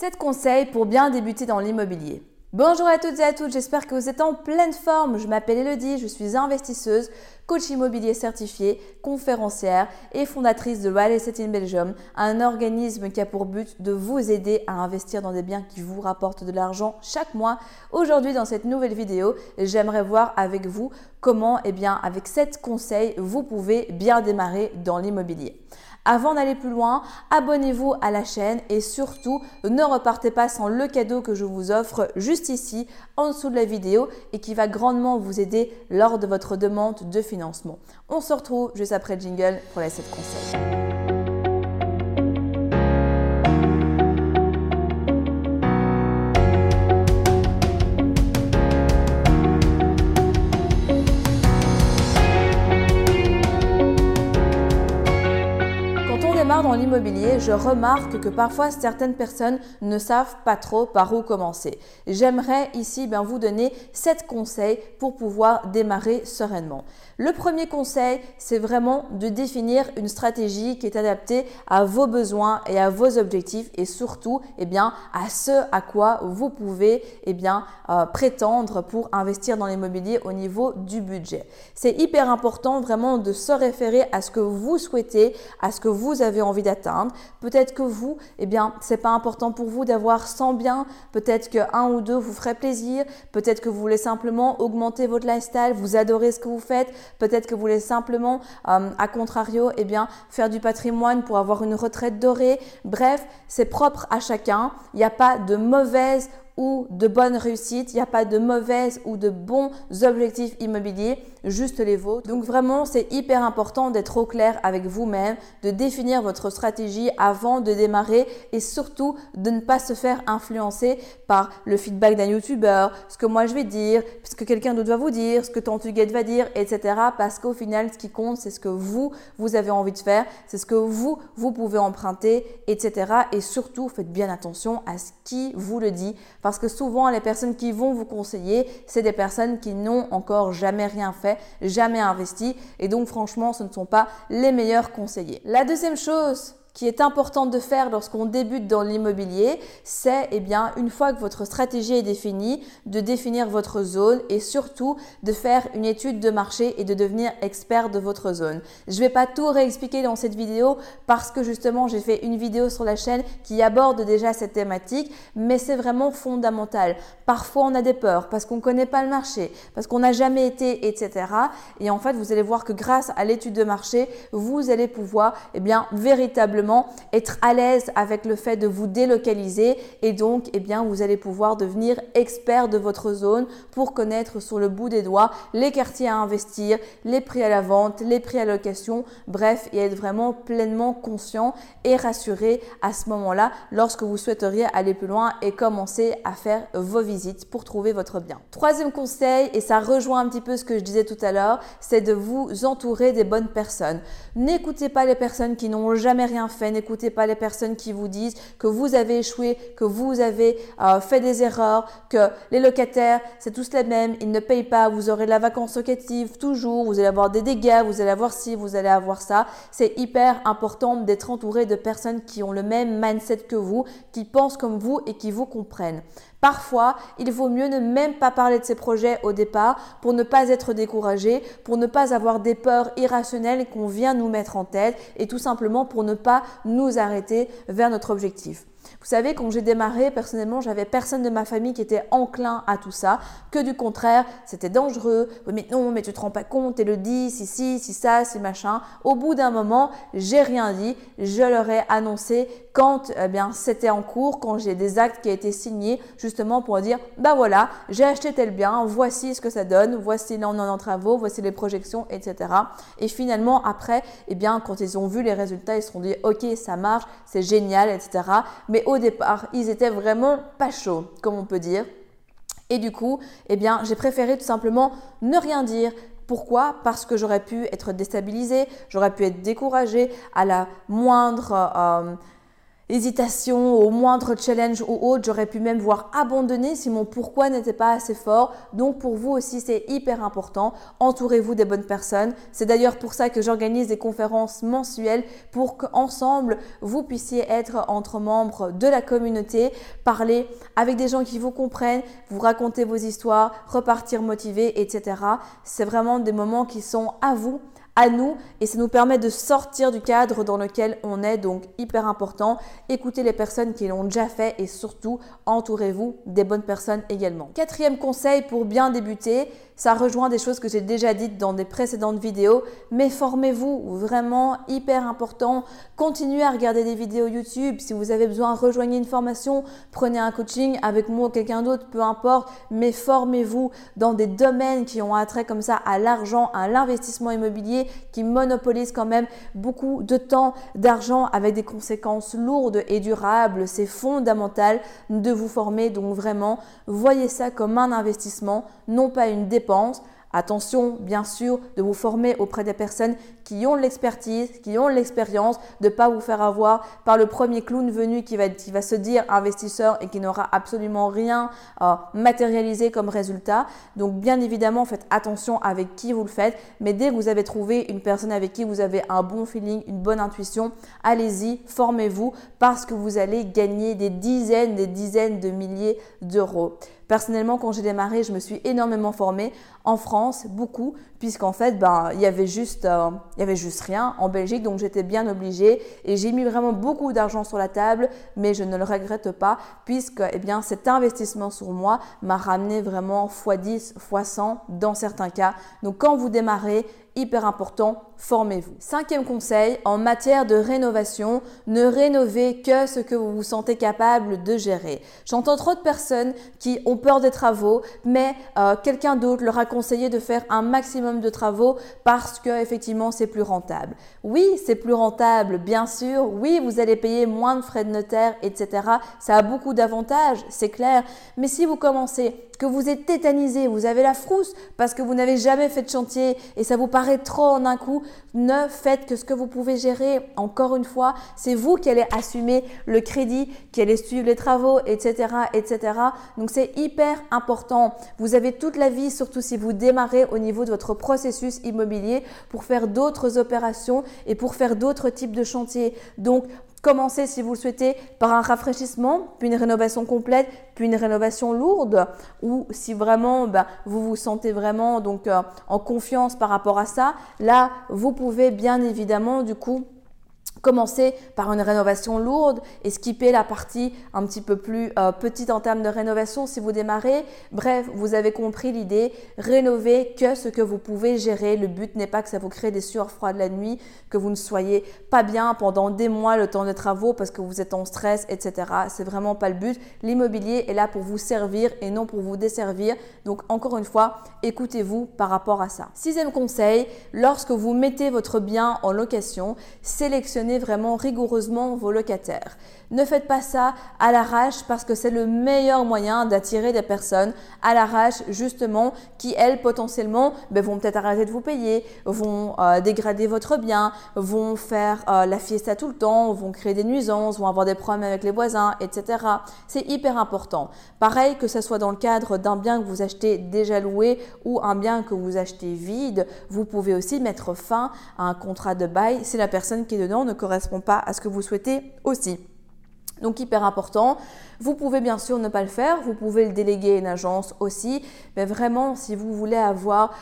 7 conseils pour bien débuter dans l'immobilier. Bonjour à toutes et à tous, j'espère que vous êtes en pleine forme. Je m'appelle Elodie, je suis investisseuse, coach immobilier certifié, conférencière et fondatrice de Real Estate in Belgium, un organisme qui a pour but de vous aider à investir dans des biens qui vous rapportent de l'argent chaque mois. Aujourd'hui, dans cette nouvelle vidéo, j'aimerais voir avec vous comment, eh bien, avec 7 conseils, vous pouvez bien démarrer dans l'immobilier. Avant d'aller plus loin, abonnez-vous à la chaîne et surtout ne repartez pas sans le cadeau que je vous offre juste ici en dessous de la vidéo et qui va grandement vous aider lors de votre demande de financement. On se retrouve juste après le jingle pour la 7 conseils. Dans l'immobilier, je remarque que parfois certaines personnes ne savent pas trop par où commencer. J'aimerais ici bien, vous donner 7 conseils pour pouvoir démarrer sereinement. Le premier conseil, c'est vraiment de définir une stratégie qui est adaptée à vos besoins et à vos objectifs et surtout eh bien, à ce à quoi vous pouvez eh bien, euh, prétendre pour investir dans l'immobilier au niveau du budget. C'est hyper important vraiment de se référer à ce que vous souhaitez, à ce que vous avez envie Peut-être que vous, eh bien, c'est pas important pour vous d'avoir 100 biens, peut-être que un ou deux vous ferait plaisir, peut-être que vous voulez simplement augmenter votre lifestyle, vous adorez ce que vous faites, Peut-être que vous voulez simplement, euh, à contrario, eh bien, faire du patrimoine pour avoir une retraite dorée. Bref, c'est propre à chacun. Il n'y a pas de mauvaise ou de bonnes réussites, il n'y a pas de mauvaises ou de bons objectifs immobiliers, juste les vôtres. Donc vraiment, c'est hyper important d'être au clair avec vous-même, de définir votre stratégie avant de démarrer et surtout de ne pas se faire influencer par le feedback d'un YouTuber, ce que moi je vais dire, ce que quelqu'un d'autre va vous dire, ce que ton Tuguette va dire, etc. Parce qu'au final, ce qui compte, c'est ce que vous, vous avez envie de faire, c'est ce que vous, vous pouvez emprunter, etc. Et surtout, faites bien attention à ce qui vous le dit parce que souvent, les personnes qui vont vous conseiller, c'est des personnes qui n'ont encore jamais rien fait, jamais investi. Et donc, franchement, ce ne sont pas les meilleurs conseillers. La deuxième chose qui est important de faire lorsqu'on débute dans l'immobilier, c'est eh bien une fois que votre stratégie est définie, de définir votre zone et surtout de faire une étude de marché et de devenir expert de votre zone. Je ne vais pas tout réexpliquer dans cette vidéo parce que justement j'ai fait une vidéo sur la chaîne qui aborde déjà cette thématique, mais c'est vraiment fondamental. Parfois on a des peurs parce qu'on ne connaît pas le marché, parce qu'on n'a jamais été, etc. Et en fait vous allez voir que grâce à l'étude de marché, vous allez pouvoir eh bien véritablement être à l'aise avec le fait de vous délocaliser et donc eh bien vous allez pouvoir devenir expert de votre zone pour connaître sur le bout des doigts les quartiers à investir, les prix à la vente, les prix à location, bref et être vraiment pleinement conscient et rassuré à ce moment-là lorsque vous souhaiteriez aller plus loin et commencer à faire vos visites pour trouver votre bien. Troisième conseil et ça rejoint un petit peu ce que je disais tout à l'heure, c'est de vous entourer des bonnes personnes. N'écoutez pas les personnes qui n'ont jamais rien fait N'écoutez pas les personnes qui vous disent que vous avez échoué, que vous avez euh, fait des erreurs, que les locataires, c'est tous les mêmes, ils ne payent pas, vous aurez la vacance locative toujours, vous allez avoir des dégâts, vous allez avoir ci, vous allez avoir ça. C'est hyper important d'être entouré de personnes qui ont le même mindset que vous, qui pensent comme vous et qui vous comprennent. Parfois, il vaut mieux ne même pas parler de ces projets au départ pour ne pas être découragé, pour ne pas avoir des peurs irrationnelles qu'on vient nous mettre en tête et tout simplement pour ne pas nous arrêter vers notre objectif. Vous savez, quand j'ai démarré, personnellement, j'avais personne de ma famille qui était enclin à tout ça, que du contraire, c'était dangereux. mais non, mais tu te rends pas compte, et le dis, si, si, si ça, si machin. Au bout d'un moment, j'ai rien dit. Je leur ai annoncé quand eh bien c'était en cours, quand j'ai des actes qui ont été signés, justement pour dire, bah voilà, j'ai acheté tel bien, voici ce que ça donne, voici là on en travaux, voici les projections, etc. Et finalement, après, eh bien, quand ils ont vu les résultats, ils se sont dit, ok, ça marche, c'est génial, etc. Mais au départ, ils étaient vraiment pas chauds, comme on peut dire. Et du coup, eh bien, j'ai préféré tout simplement ne rien dire, pourquoi? Parce que j'aurais pu être déstabilisée, j'aurais pu être découragée à la moindre, euh, hésitation, au moindre challenge ou autre, j'aurais pu même voir abandonner si mon pourquoi n'était pas assez fort. Donc pour vous aussi, c'est hyper important. Entourez-vous des bonnes personnes. C'est d'ailleurs pour ça que j'organise des conférences mensuelles pour qu'ensemble, vous puissiez être entre membres de la communauté, parler avec des gens qui vous comprennent, vous raconter vos histoires, repartir motivé, etc. C'est vraiment des moments qui sont à vous à nous et ça nous permet de sortir du cadre dans lequel on est, donc hyper important. Écoutez les personnes qui l'ont déjà fait et surtout entourez-vous des bonnes personnes également. Quatrième conseil pour bien débuter, ça rejoint des choses que j'ai déjà dites dans des précédentes vidéos, mais formez-vous, vraiment hyper important. Continuez à regarder des vidéos YouTube. Si vous avez besoin, rejoignez une formation, prenez un coaching avec moi ou quelqu'un d'autre, peu importe, mais formez-vous dans des domaines qui ont attrait comme ça à l'argent, à l'investissement immobilier qui monopolise quand même beaucoup de temps, d'argent avec des conséquences lourdes et durables. C'est fondamental de vous former, donc vraiment, voyez ça comme un investissement, non pas une dépense Attention, bien sûr, de vous former auprès des personnes qui ont l'expertise, qui ont l'expérience, de ne pas vous faire avoir par le premier clown venu qui va, qui va se dire investisseur et qui n'aura absolument rien matérialisé comme résultat. Donc, bien évidemment, faites attention avec qui vous le faites. Mais dès que vous avez trouvé une personne avec qui vous avez un bon feeling, une bonne intuition, allez-y, formez-vous parce que vous allez gagner des dizaines, des dizaines de milliers d'euros. Personnellement, quand j'ai démarré, je me suis énormément formée. En France, beaucoup, puisqu'en fait, ben, il y avait juste, euh, il y avait juste rien. En Belgique, donc j'étais bien obligée. Et j'ai mis vraiment beaucoup d'argent sur la table, mais je ne le regrette pas, puisque, eh cet investissement sur moi m'a ramené vraiment x10, x100 dans certains cas. Donc, quand vous démarrez, hyper important, formez-vous. Cinquième conseil, en matière de rénovation, ne rénovez que ce que vous vous sentez capable de gérer. J'entends trop de personnes qui ont peur des travaux, mais euh, quelqu'un d'autre leur a conseillé de faire un maximum de travaux parce que effectivement c'est plus rentable. Oui, c'est plus rentable, bien sûr. Oui, vous allez payer moins de frais de notaire, etc. Ça a beaucoup d'avantages, c'est clair. Mais si vous commencez que vous êtes tétanisé, vous avez la frousse parce que vous n'avez jamais fait de chantier et ça vous paraît trop en un coup, ne faites que ce que vous pouvez gérer. Encore une fois, c'est vous qui allez assumer le crédit, qui allez suivre les travaux, etc., etc. Donc c'est hyper important. Vous avez toute la vie, surtout si vous démarrez au niveau de votre processus immobilier pour faire d'autres opérations et pour faire d'autres types de chantiers. Donc Commencez, si vous le souhaitez, par un rafraîchissement, puis une rénovation complète, puis une rénovation lourde, ou si vraiment ben, vous vous sentez vraiment donc euh, en confiance par rapport à ça, là, vous pouvez bien évidemment du coup Commencer par une rénovation lourde et skipper la partie un petit peu plus euh, petite en termes de rénovation si vous démarrez. Bref, vous avez compris l'idée. Rénover que ce que vous pouvez gérer. Le but n'est pas que ça vous crée des sueurs froides la nuit, que vous ne soyez pas bien pendant des mois le temps de travaux parce que vous êtes en stress, etc. C'est vraiment pas le but. L'immobilier est là pour vous servir et non pour vous desservir. Donc encore une fois, écoutez-vous par rapport à ça. Sixième conseil, lorsque vous mettez votre bien en location, sélectionnez vraiment rigoureusement vos locataires. Ne faites pas ça à l'arrache parce que c'est le meilleur moyen d'attirer des personnes à l'arrache justement qui elles potentiellement ben, vont peut-être arrêter de vous payer, vont euh, dégrader votre bien, vont faire euh, la fiesta tout le temps, vont créer des nuisances, vont avoir des problèmes avec les voisins, etc. C'est hyper important. Pareil que ce soit dans le cadre d'un bien que vous achetez déjà loué ou un bien que vous achetez vide, vous pouvez aussi mettre fin à un contrat de bail si la personne qui est dedans ne correspond pas à ce que vous souhaitez aussi. Donc hyper important. Vous pouvez bien sûr ne pas le faire, vous pouvez le déléguer à une agence aussi, mais vraiment si vous voulez avoir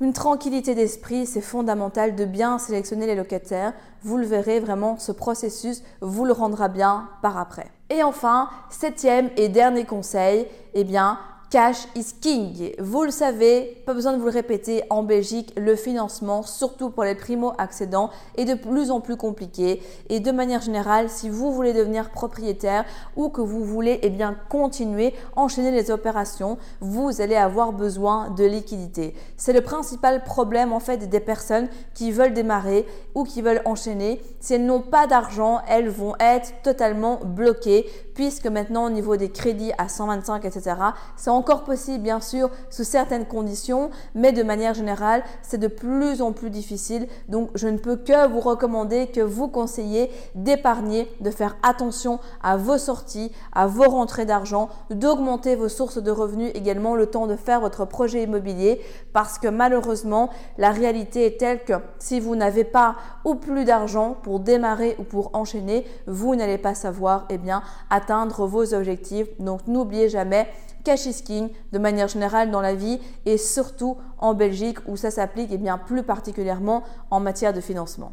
une tranquillité d'esprit, c'est fondamental de bien sélectionner les locataires. Vous le verrez vraiment, ce processus vous le rendra bien par après. Et enfin, septième et dernier conseil, eh bien, Cash is king. Vous le savez, pas besoin de vous le répéter, en Belgique, le financement, surtout pour les primo-accédants, est de plus en plus compliqué. Et de manière générale, si vous voulez devenir propriétaire ou que vous voulez eh bien, continuer, enchaîner les opérations, vous allez avoir besoin de liquidité. C'est le principal problème en fait des personnes qui veulent démarrer ou qui veulent enchaîner. Si elles n'ont pas d'argent, elles vont être totalement bloquées puisque maintenant au niveau des crédits à 125, etc., c'est encore possible bien sûr sous certaines conditions, mais de manière générale, c'est de plus en plus difficile. Donc je ne peux que vous recommander, que vous conseiller d'épargner, de faire attention à vos sorties, à vos rentrées d'argent, d'augmenter vos sources de revenus également le temps de faire votre projet immobilier parce que malheureusement, la réalité est telle que si vous n'avez pas ou plus d'argent pour démarrer ou pour enchaîner, vous n'allez pas savoir eh bien, atteindre vos objectifs. Donc n'oubliez jamais cash is king de manière générale dans la vie et surtout en Belgique où ça s'applique et eh bien plus particulièrement en matière de financement.